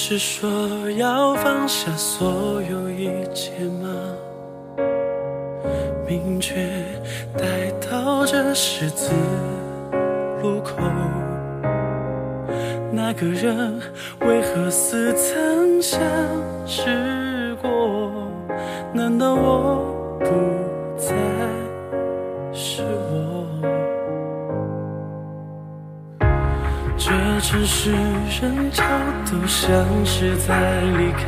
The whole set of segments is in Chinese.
是说要放下所有一切吗？明确带到这十字路口，那个人为何似曾相识过？难道我城市人潮都像是在离开，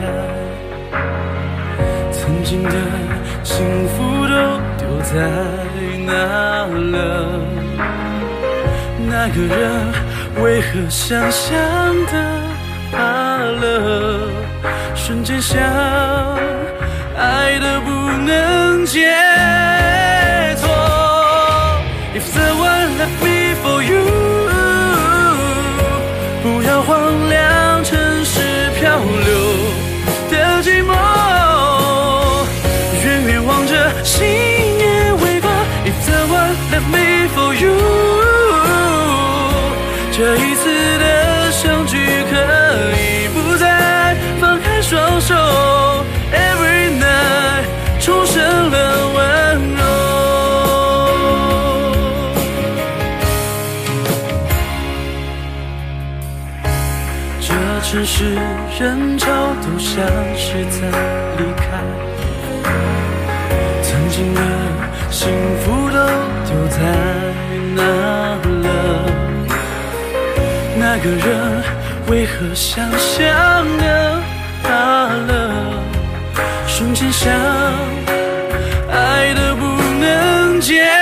曾经的幸福都丢在哪了？那个人为何想象的罢了？瞬间想爱的不能见 me for you，这一次的相聚可以不再放开双手，Every night 重生了温柔。这城市人潮都像是在离开，曾经的幸福都丢在哪了？那个人为何想象的罢了？瞬间想爱的不能见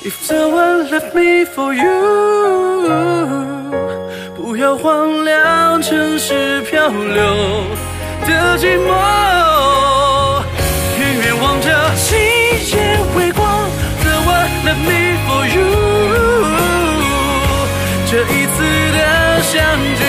If the one left me for you，不要荒凉城市漂流的寂寞，远远望着星夜微光。The one left me for you，这一次的相聚